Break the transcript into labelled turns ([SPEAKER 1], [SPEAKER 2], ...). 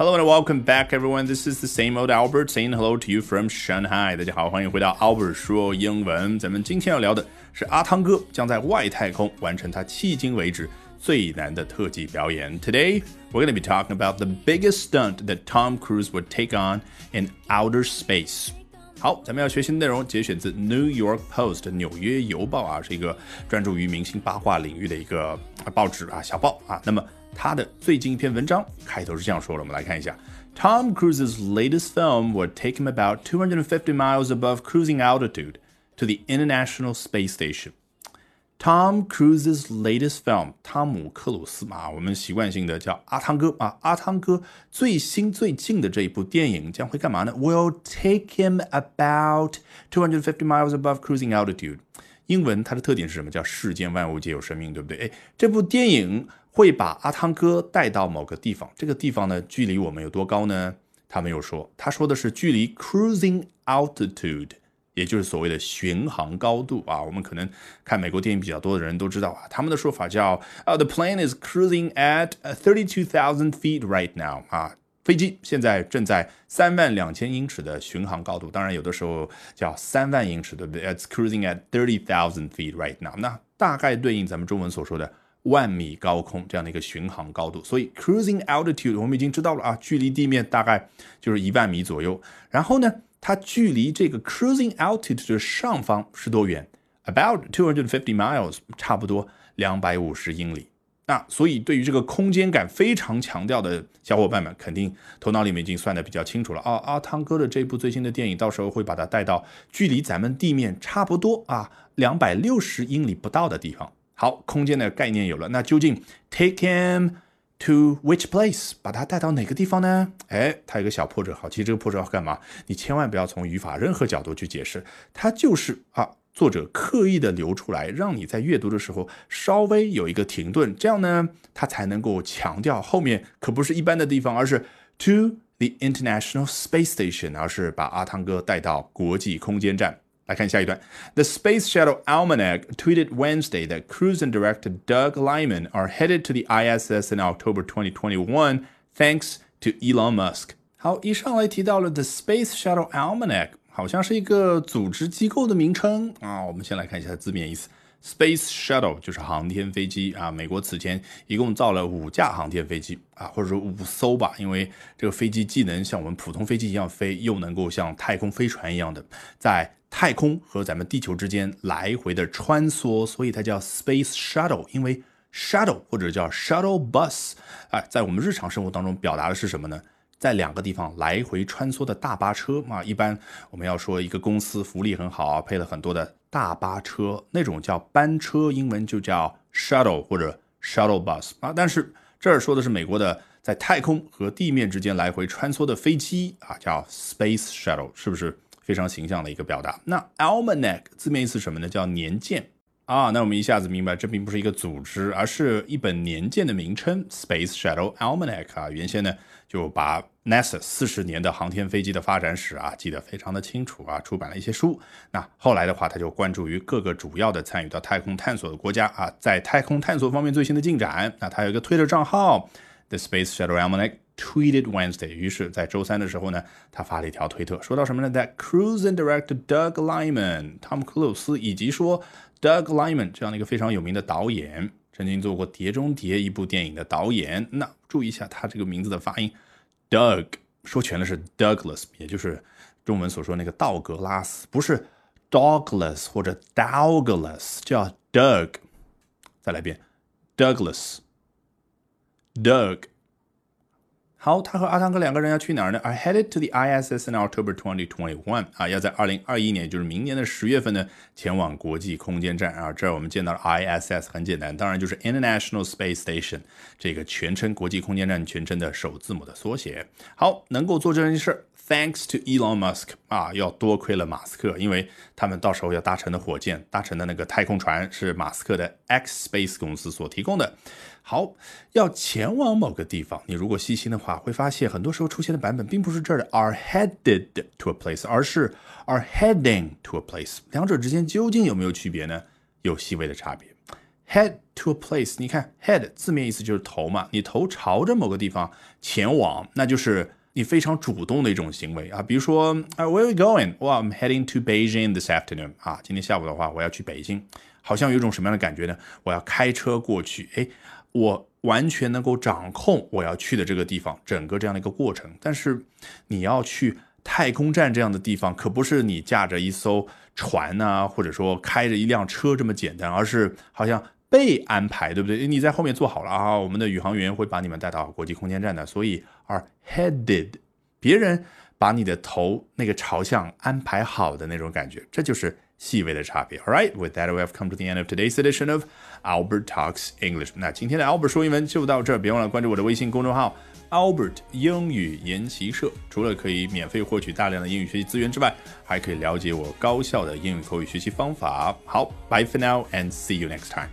[SPEAKER 1] Hello and welcome back, everyone. This is the same old Albert saying hello to you from Shanghai. 大家好，欢迎回到 Albert 说英文。咱们今天要聊的是阿汤哥将在外太空完成他迄今为止最难的特技表演。Today, we're going to be talking about the biggest stunt that Tom Cruise would take on in outer space. 好，咱们要学习的内容节选自《New York Post》纽约邮报啊，是一个专注于明星八卦领域的一个报纸啊，小报啊。那么 他的最近一篇文章开头是这样说的，我们来看一下。Tom Cruise's latest film would take him about 250 miles above cruising altitude to the International Space Station. Tom Cruise's latest film，汤姆克鲁斯啊，我们习惯性的叫阿汤哥啊，阿汤哥最新最近的这一部电影将会干嘛呢？Will take him about 250 miles above cruising altitude。 英文它的特点是什么？叫世间万物皆有生命，对不对？哎，这部电影会把阿汤哥带到某个地方，这个地方呢，距离我们有多高呢？他没有说，他说的是距离 cruising altitude，也就是所谓的巡航高度啊。我们可能看美国电影比较多的人都知道啊，他们的说法叫啊，the plane is cruising at thirty two thousand feet right now 啊，飞机现在正在三万两千英尺的巡航高度，当然有的时候叫三万英尺，对不对？It's cruising at thirty thousand feet right now，那大概对应咱们中文所说的。万米高空这样的一个巡航高度，所以 cruising altitude 我们已经知道了啊，距离地面大概就是一万米左右。然后呢，它距离这个 cruising altitude 的上方是多远？About two hundred fifty miles，差不多两百五十英里。那所以对于这个空间感非常强调的小伙伴们，肯定头脑里面已经算的比较清楚了啊。阿汤哥的这部最新的电影，到时候会把它带到距离咱们地面差不多啊两百六十英里不到的地方。好，空间的概念有了，那究竟 take him to which place，把他带到哪个地方呢？哎，它有个小破折号，其实这个破折号干嘛？你千万不要从语法任何角度去解释，它就是啊，作者刻意的留出来，让你在阅读的时候稍微有一个停顿，这样呢，它才能够强调后面可不是一般的地方，而是 to the International Space Station，而是把阿汤哥带到国际空间站。来看下一段。The Space Shuttle Almanac tweeted Wednesday that Cruise and director Doug Lyman are headed to the ISS in October 2021, thanks to Elon Musk. 好，一上来提到了 The Space Shuttle Almanac， 好像是一个组织机构的名称啊。我们先来看一下字面意思。Space Shuttle 就是航天飞机啊，美国此前一共造了五架航天飞机啊，或者说五艘吧，因为这个飞机既能像我们普通飞机一样飞，又能够像太空飞船一样的在太空和咱们地球之间来回的穿梭，所以它叫 Space Shuttle。因为 Shuttle 或者叫 Shuttle Bus 啊，在我们日常生活当中表达的是什么呢？在两个地方来回穿梭的大巴车啊，一般我们要说一个公司福利很好啊，配了很多的大巴车，那种叫班车，英文就叫 shuttle 或者 shuttle bus 啊。但是这儿说的是美国的在太空和地面之间来回穿梭的飞机啊，叫 space shuttle，是不是非常形象的一个表达？那 almanac 字面意思什么呢？叫年鉴。啊，那我们一下子明白，这并不是一个组织，而是一本年鉴的名称，Space Shuttle Almanac 啊。原先呢，就把 NASA 四十年的航天飞机的发展史啊记得非常的清楚啊，出版了一些书。那后来的话，他就关注于各个主要的参与到太空探索的国家啊，在太空探索方面最新的进展。那他有一个推特账号，The Space Shuttle Almanac tweeted Wednesday。于是，在周三的时候呢，他发了一条推特，说到什么呢？That Cruise and Director Doug Lyman，汤姆·克鲁斯以及说。Doug Liman 这样的一个非常有名的导演，曾经做过《碟中谍》一部电影的导演。那注意一下他这个名字的发音，Doug 说全了是 Douglas，也就是中文所说那个道格拉斯，不是 Douglas 或者 Douglas，叫 Doug。再来一遍，Douglas，Doug。好，他和阿汤哥两个人要去哪儿呢？Are headed to the ISS in October 2021啊，要在二零二一年，就是明年的十月份呢，前往国际空间站啊。这儿我们见到了 ISS，很简单，当然就是 International Space Station 这个全称国际空间站全称的首字母的缩写。好，能够做这件事，Thanks to Elon Musk 啊，要多亏了马斯克，因为他们到时候要搭乘的火箭、搭乘的那个太空船是马斯克的 X Space 公司所提供的。好，要前往某个地方，你如果细心的话，会发现很多时候出现的版本并不是这儿的 are headed to a place，而是 are heading to a place。两者之间究竟有没有区别呢？有细微的差别。head to a place，你看 head 字面意思就是头嘛，你头朝着某个地方前往，那就是你非常主动的一种行为啊。比如说，Where are we going？哇，I'm heading to Beijing this afternoon。啊，今天下午的话，我要去北京，好像有一种什么样的感觉呢？我要开车过去，哎，我完全能够掌控我要去的这个地方，整个这样的一个过程。但是你要去太空站这样的地方，可不是你驾着一艘船呐，或者说开着一辆车这么简单，而是好像。被安排，对不对？你在后面坐好了啊，我们的宇航员会把你们带到国际空间站的。所以，are headed，别人把你的头那个朝向安排好的那种感觉，这就是细微的差别。All right, with that, we have come to the end of today's edition of Albert Talks English。那今天的 Albert 说英文就到这儿，别忘了关注我的微信公众号 Albert 英语研习社。除了可以免费获取大量的英语学习资源之外，还可以了解我高效的英语口语学习方法。好，bye for now and see you next time.